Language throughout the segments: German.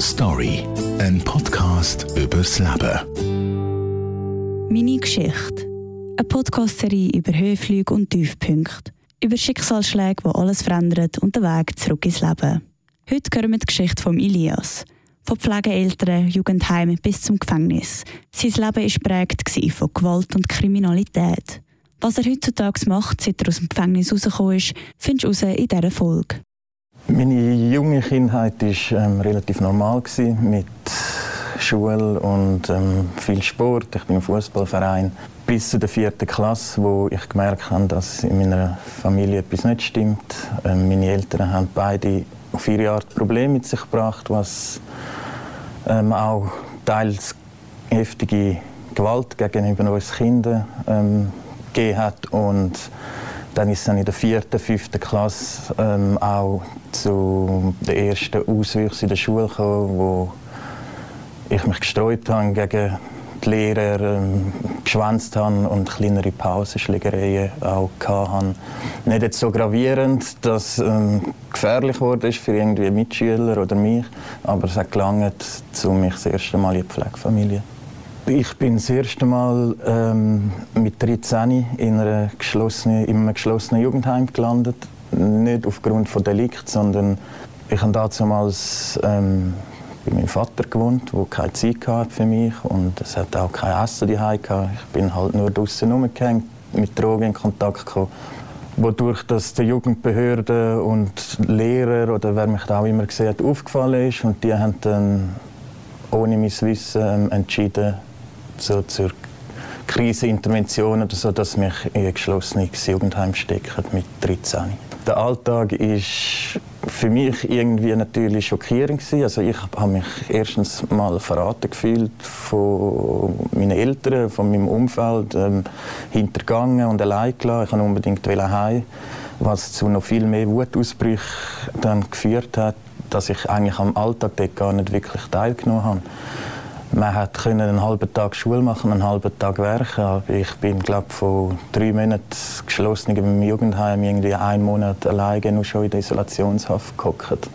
Story, ein Podcast übers Leben. Meine Geschichte. Eine Podcast-Serie über Höhenflüge und Tiefpunkte. Über Schicksalsschläge, die alles verändern und den Weg zurück ins Leben. Heute hören wir die Geschichte von Elias. Von Pflegeeltern, Jugendheim bis zum Gefängnis. Sein Leben war geprägt von Gewalt und Kriminalität. Was er heutzutage macht, seit er aus dem Gefängnis rausgekommen ist, findest du raus in dieser Folge. Meine junge Kindheit war ähm, relativ normal gewesen, mit Schule und ähm, viel Sport. Ich bin im Fußballverein bis zur vierten Klasse, wo ich gemerkt habe, dass in meiner Familie etwas nicht stimmt. Ähm, meine Eltern haben beide auf ihre Art Probleme mit sich gebracht, was ähm, auch teils heftige Gewalt gegenüber uns Kindern ähm, gegeben hat und dann ist es dann in der vierten, fünften Klasse ähm, auch zu den ersten Auswüchsen in der Schule gekommen, wo ich mich gestreut habe gegen die Lehrer, ähm, geschwänzt habe und kleinere Pausenschlägereien auch hatte. Nicht jetzt so gravierend, dass ähm, gefährlich wurde für irgendwie Mitschüler oder mich, aber es hat gelangt, um mich das erste Mal in die Pflegefamilie ich bin das erste Mal ähm, mit 13 in, einer geschlossenen, in einem geschlossenen Jugendheim gelandet. Nicht aufgrund von Delikt, sondern ich habe damals ähm, bei meinem Vater gewohnt, der keine Zeit hatte für mich und es hat auch kein Essen daheim gehabt. Ich bin halt nur draußen rumgehängt, mit Drogen in Kontakt gekommen wodurch das der Jugendbehörde und Lehrer oder wer mich da auch immer gesehen hat, aufgefallen ist und die haben dann ohne mein Wissen ähm, entschieden, so zur Krisenintervention oder so, dass mich in ein geschlossenes Jugendheim stecken mit 13. Der Alltag ist für mich irgendwie natürlich schockierend gewesen. Also ich habe mich erstens mal verraten gefühlt von meinen Eltern, von meinem Umfeld, ähm, hintergangen und allein gelassen. Ich wollte unbedingt heim, was zu noch viel mehr Wutausbrüchen dann geführt hat, dass ich eigentlich am Alltag dort gar nicht wirklich teilgenommen habe. Man hat einen halben Tag Schule machen, einen halben Tag werken. ich bin glaube von drei Monaten geschlossen im Jugendheim irgendwie einen Monat alleine nur schon in der Isolationshaft gehockt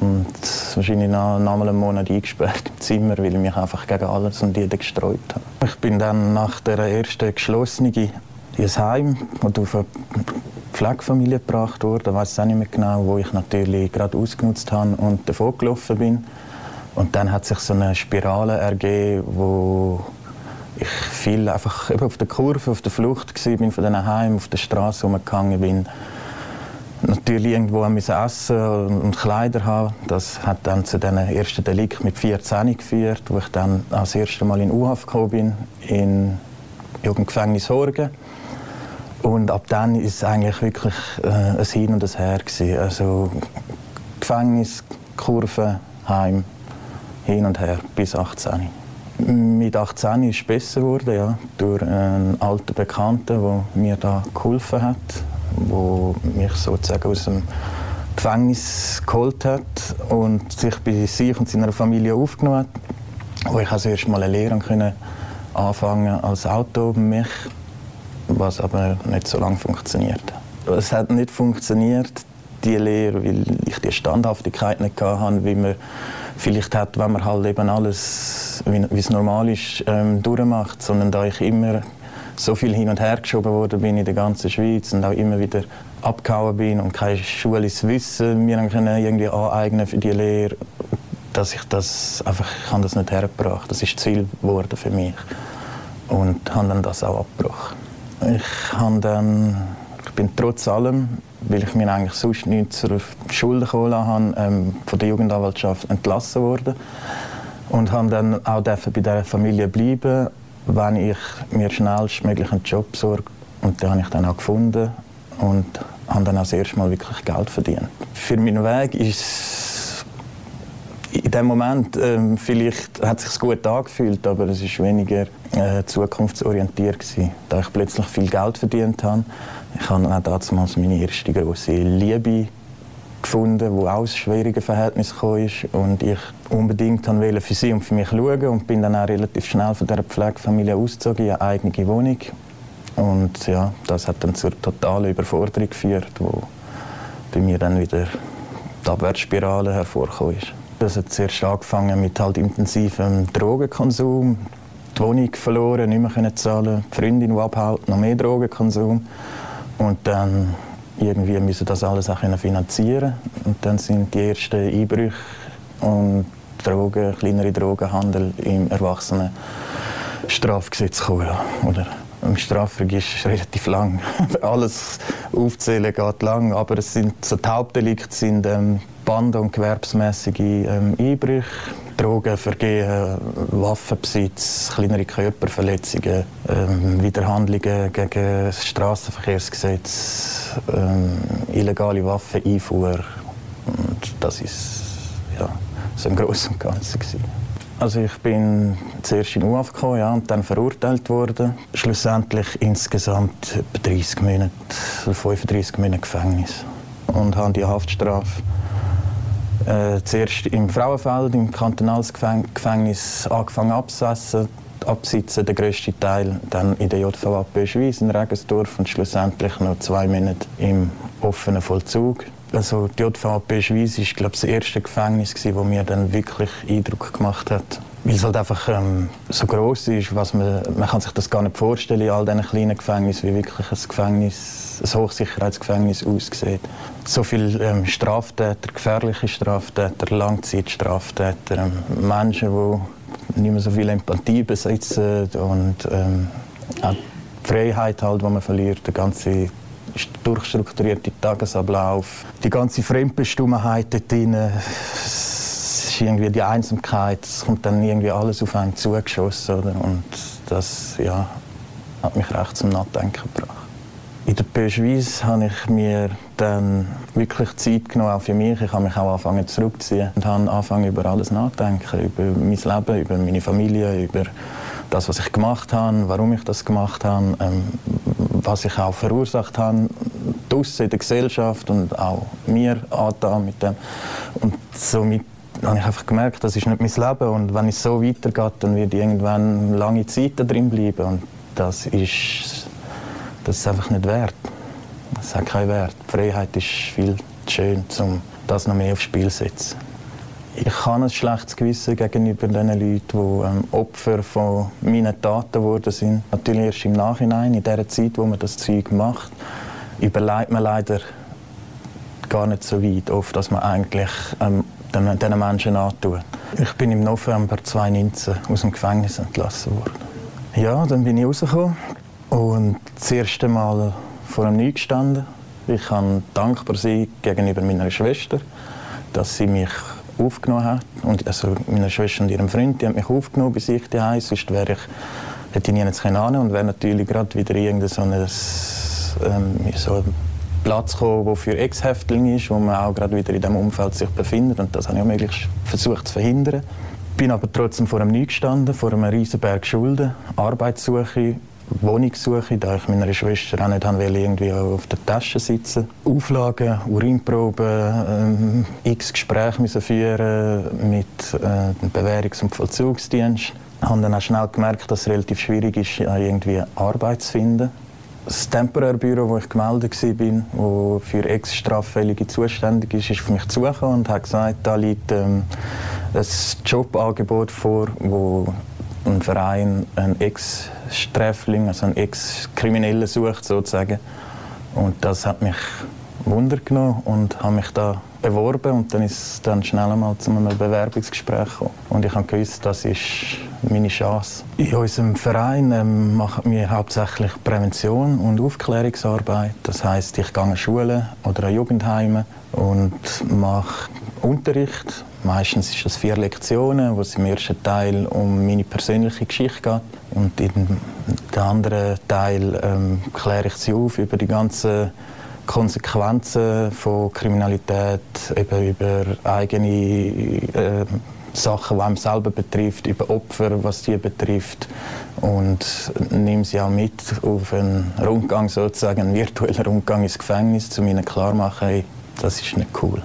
und wahrscheinlich nach, nach einem Monat eingesperrt im Zimmer, weil ich mich einfach gegen alles und jeden gestreut habe. Ich bin dann nach der ersten geschlossenen ins Heim und auf eine Pflegefamilie gebracht worden. Ich weiß auch nicht mehr genau, wo ich natürlich gerade ausgenutzt habe und davon gelaufen bin. Und dann hat sich so eine Spirale ergeben, wo ich viel einfach auf der Kurve, auf der Flucht war, von diesen Heim auf der Straße umgegangen bin. Natürlich irgendwo essen und Kleider haben. Das hat dann zu diesem ersten Delikt mit 14 geführt, wo ich dann das erste Mal in U-Haft gekommen bin, in Jugendgefängnis Horgen. Und ab dann ist es eigentlich wirklich äh, ein Hin und ein Her gewesen. Also Gefängnis, Kurve, Heim, hin und her bis 18. Mit 18 ist es besser geworden, ja, durch einen alten Bekannten, der mir da geholfen hat, der mich sozusagen aus dem Gefängnis geholt hat und sich bei sich und seiner Familie aufgenommen hat, wo ich also erst mal eine Lehre können anfangen als Automech, was aber nicht so lange funktioniert. Es hat nicht funktioniert, die Lehre, weil ich die Standhaftigkeit nicht hatte, wie man vielleicht hat, wenn man halt eben alles, wie es normal ist, ähm, durchmacht, sondern da ich immer so viel hin und her geschoben worden bin in der ganzen Schweiz und auch immer wieder abgehauen bin und kein schulisches Wissen mir dann irgendwie aneignen für die Lehre, dass ich das einfach, ich habe das nicht hergebracht. Das ist Ziel geworden für mich und habe dann das auch abgebrochen. Ich habe dann, bin trotz allem weil ich mir eigentlich sonst nicht zur Schule geholt habe, ähm, von der Jugendanwaltschaft entlassen worden. Und habe dann auch bei dieser Familie bleiben, wenn ich mir schnellstmöglich einen Job sorge. Und den habe ich dann auch gefunden und habe dann auch das erste Mal wirklich Geld verdient. Für meinen Weg ist in dem Moment ähm, vielleicht hat sich gut angefühlt, aber es ist weniger äh, zukunftsorientiert gewesen, da ich plötzlich viel Geld verdient habe ich habe auch damals meine erste große Liebe gefunden, auch aus schwierigen Verhältnissen kam und ich unbedingt wollte für sie und für mich schauen und bin dann auch relativ schnell von dieser Pflegefamilie ausgezogen in eine eigene Wohnung und ja, das hat dann zur totalen Überforderung geführt, wo bei mir dann wieder die Abwärtsspirale hervorgekommen ist. Das hat zuerst angefangen mit halt intensivem Drogenkonsum, die Wohnung verloren, nicht mehr zahlen, die Freundin, die abhaut, noch mehr Drogenkonsum. Und dann irgendwie müssen das alles auch finanzieren Und dann sind die ersten Einbrüche und Drogen, kleinere Drogenhandel im Erwachsenenstrafgesetz gekommen. Oder im Strafregister ist relativ lang. Alles aufzählen geht lang, aber es sind, so die Hauptdelikte sind ähm, Band- und gewerbsmäßige ähm, Einbrüche, Drogenvergehen, Waffenbesitz, kleinere Körperverletzungen, ähm, Widerhandlungen gegen das Straßenverkehrsgesetz, ähm, illegale Waffeneinfuhr. Und das ist ja, so im Großen und Ganzen. Gewesen. Also ich bin zuerst in UAF gekommen, ja, und dann verurteilt worden. Schlussendlich insgesamt etwa 30 Monate, 35 Monate Gefängnis. Und habe die Haftstrafe äh, zuerst im Frauenfeld, im Kantonalsgefängnis angefangen abzusetzen, absitzen, der grösste Teil dann in der JVA Schweiz in Regensdorf und schlussendlich noch zwei Monate im offenen Vollzug. Also die JVP Schweiz war das erste Gefängnis, das mir dann wirklich Eindruck gemacht hat. Weil es halt einfach ähm, so groß ist, was man, man kann sich das gar nicht vorstellen in all diesen kleinen Gefängnissen, wie wirklich ein Gefängnis, ein Hochsicherheitsgefängnis aussieht. So viele ähm, Straftäter, gefährliche Straftäter, Langzeitstraftäter, ähm, Menschen, die nicht mehr so viel Empathie besitzen und ähm, auch die Freiheit, halt, die man verliert, der ganze durchstrukturierte Tagesablauf, die ganze Fremdbestimmenheit dort drin, ist irgendwie die Einsamkeit, es kommt dann irgendwie alles auf einen zugeschossen. Oder? Und das ja, hat mich recht zum Nachdenken gebracht. In der Peugeot habe ich mir dann wirklich Zeit genommen, auch für mich. Ich habe mich auch angefangen zurückzuziehen und habe angefangen, über alles nachzudenken, über mein Leben, über meine Familie, über das, was ich gemacht habe, warum ich das gemacht habe, ähm, was ich auch verursacht habe, draussen in der Gesellschaft und auch mir angetan mit dem. Und somit habe ich einfach gemerkt, das ist nicht mein Leben und wenn es so weitergeht, dann ich irgendwann lange Zeit da drin bleiben und das ist, das ist einfach nicht wert. Das hat keinen Wert. Die Freiheit ist viel zu schön, um das noch mehr aufs Spiel zu setzen. Ich habe ein schlechtes Gewissen gegenüber den Leuten, die ähm, Opfer von meinen Taten geworden sind. Natürlich erst im Nachhinein, in der Zeit, wo man das Zeug macht, überlegt man leider gar nicht so weit, oft, dass man eigentlich ähm, diesen Menschen antut. Ich bin im November 2019 aus dem Gefängnis entlassen worden. Ja, dann bin ich rausgekommen und das erste Mal vor einem Neu gestanden. Ich kann dankbar sein gegenüber meiner Schwester, dass sie mich aufgenommen hat. Und also meine Schwester und ihrem Freund, die haben mich aufgenommen bei sich daheim. Sonst wäre ich, hätte ich nie hin und wäre natürlich gerade wieder irgendein so, ein, ähm, so ein Platz gekommen, der für Ex-Häftlinge ist, wo man auch gerade wieder in diesem Umfeld sich befindet. Und das habe ich auch möglichst versucht zu verhindern. Ich bin aber trotzdem vor einem Neu gestanden, vor einem Riesenberg Schulden, Arbeitssuche, Wohnungssuche, da ich meiner Schwester auch nicht wollte, irgendwie auf der Tasche sitzen. Auflagen, Urinproben, äh, x Gespräche müssen führen mit äh, dem Bewährungs- und Vollzugsdienst. Ich habe dann auch schnell gemerkt, dass es relativ schwierig ist, irgendwie Arbeit zu finden. Das Temporärbüro, wo ich gemeldet war, das für Ex-Straffällige zuständig ist, ist auf mich zugekommen und hat gesagt, da liegt ähm, ein Jobangebot vor, wo ein Verein einen Ex-Sträfling, also einen Ex-Kriminellen sucht sozusagen. Und das hat mich Wunder genommen und habe mich da beworben und dann ist es dann schnell einmal zu einem Bewerbungsgespräch gekommen. Und ich habe gewusst, das ist meine Chance. In unserem Verein ähm, machen wir hauptsächlich Prävention und Aufklärungsarbeit. Das heißt, ich gehe an Schulen oder an Jugendheime und mache Unterricht. Meistens ist das vier Lektionen, wo es im ersten Teil um meine persönliche Geschichte geht. Und dem anderen Teil ähm, kläre ich sie auf über die ganzen Konsequenzen von Kriminalität, eben über eigene äh, Sachen, die einem selber betrifft, über Opfer, was die betrifft und nehme sie auch mit auf einen Rundgang sozusagen, einen virtuellen Rundgang ins Gefängnis, um ihnen klarzumachen, hey, das ist nicht cool.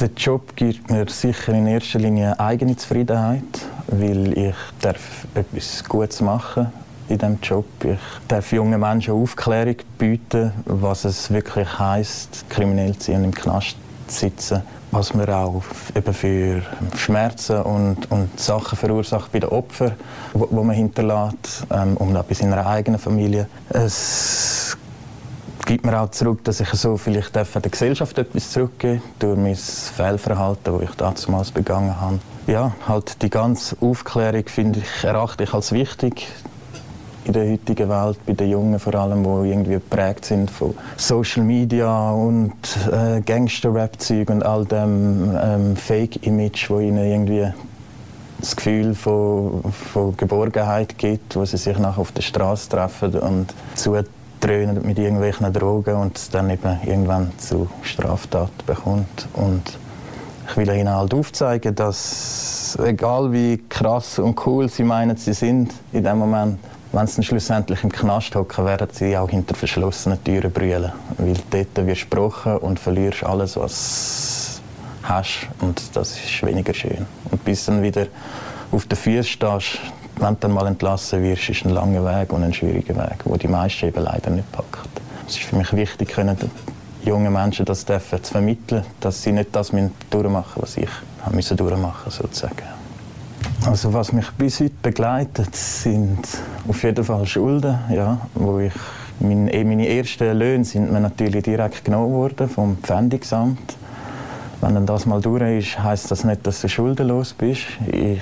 Der Job gibt mir sicher in erster Linie eigene Zufriedenheit, weil ich darf etwas Gutes machen in diesem Job. Ich darf jungen Menschen Aufklärung bieten, was es wirklich heisst, kriminell zu sein und im Knast sitzen. Was man auch eben für Schmerzen und, und Sachen verursacht bei den Opfern, wo man hinterlässt, ähm, und auch bei seiner eigenen Familie. Es gibt mir auch zurück, dass ich so vielleicht der Gesellschaft etwas zurückgeben durch mein Fehlverhalten, das ich damals begangen habe. Ja, halt die ganze Aufklärung finde ich, erachte ich als wichtig in der heutigen Welt, bei den Jungen vor allem, die irgendwie geprägt sind von Social Media und äh, Gangster-Rap-Zeug und all dem ähm, Fake-Image, wo ihnen irgendwie das Gefühl von, von Geborgenheit gibt, wo sie sich nachher auf der Straße treffen und zudröhnen mit irgendwelchen Drogen und es dann eben irgendwann zu Straftaten bekommt. Und ich will ihnen halt aufzeigen, dass egal wie krass und cool sie meinen, sie sind in dem Moment, wenn sie schlussendlich im Knast hocken, werden sie auch hinter verschlossenen Türen brüllen. Weil dort wirst du gebrochen und verlierst alles, was du hast. Und das ist weniger schön. Und bis dann wieder auf den Füßen stehst, wenn du dann mal entlassen wirst, ist ein langer Weg und ein schwieriger Weg, wo die meisten eben leider nicht packen. Es ist für mich wichtig, können jungen Menschen das zu vermitteln, dass sie nicht das durchmachen müssen, was ich durchmachen musste, sozusagen. Also was mich bis heute begleitet, sind auf jeden Fall Schulden, ja, wo ich meine, eh, meine ersten Löhne sind mir natürlich direkt genommen worden vom Pfändungsamt. Wenn dann das mal durch ist, heißt das nicht, dass du schuldenlos bist. Ich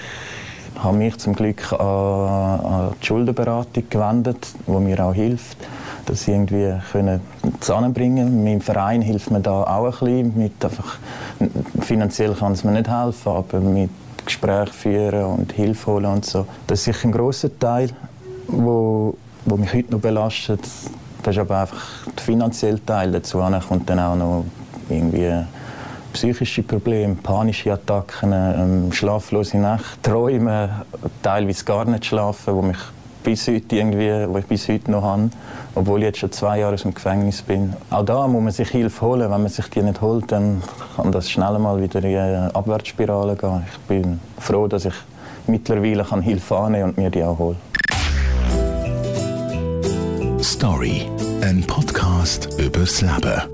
habe mich zum Glück an, an die Schuldenberatung gewendet, wo mir auch hilft, dass sie irgendwie können zusammenbringen. Mein Verein hilft mir da auch ein bisschen. Mit einfach, finanziell kann es mir nicht helfen, aber mit Gespräche führen und Hilfe holen und so. Das ist sicher ein grosser Teil, wo, wo mich heute noch belastet. Das ist aber einfach der finanzielle Teil dazu. Kommt dann auch noch irgendwie psychische Probleme, panische Attacken, ähm, schlaflose Nächte, Träume, teilweise gar nicht schlafen, wo mich bis heute irgendwie, wo ich bis heute noch habe, obwohl ich jetzt schon zwei Jahre dem Gefängnis bin. Auch da muss man sich Hilfe holen. Wenn man sich die nicht holt, dann kann das schnell mal wieder in eine Abwärtsspirale gehen. Ich bin froh, dass ich mittlerweile kann Hilfe annehmen und mir die auch hole. Story, ein Podcast übers Leben.